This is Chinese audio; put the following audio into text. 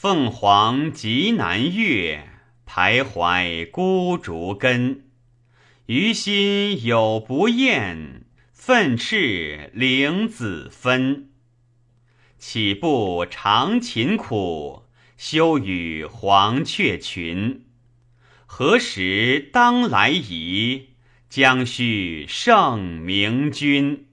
凤凰集南岳，徘徊孤竹根。于心有不厌，奋翅凌子分。岂不长勤苦，休与黄雀群。何时当来仪？将须圣明君。